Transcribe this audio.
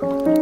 Bye.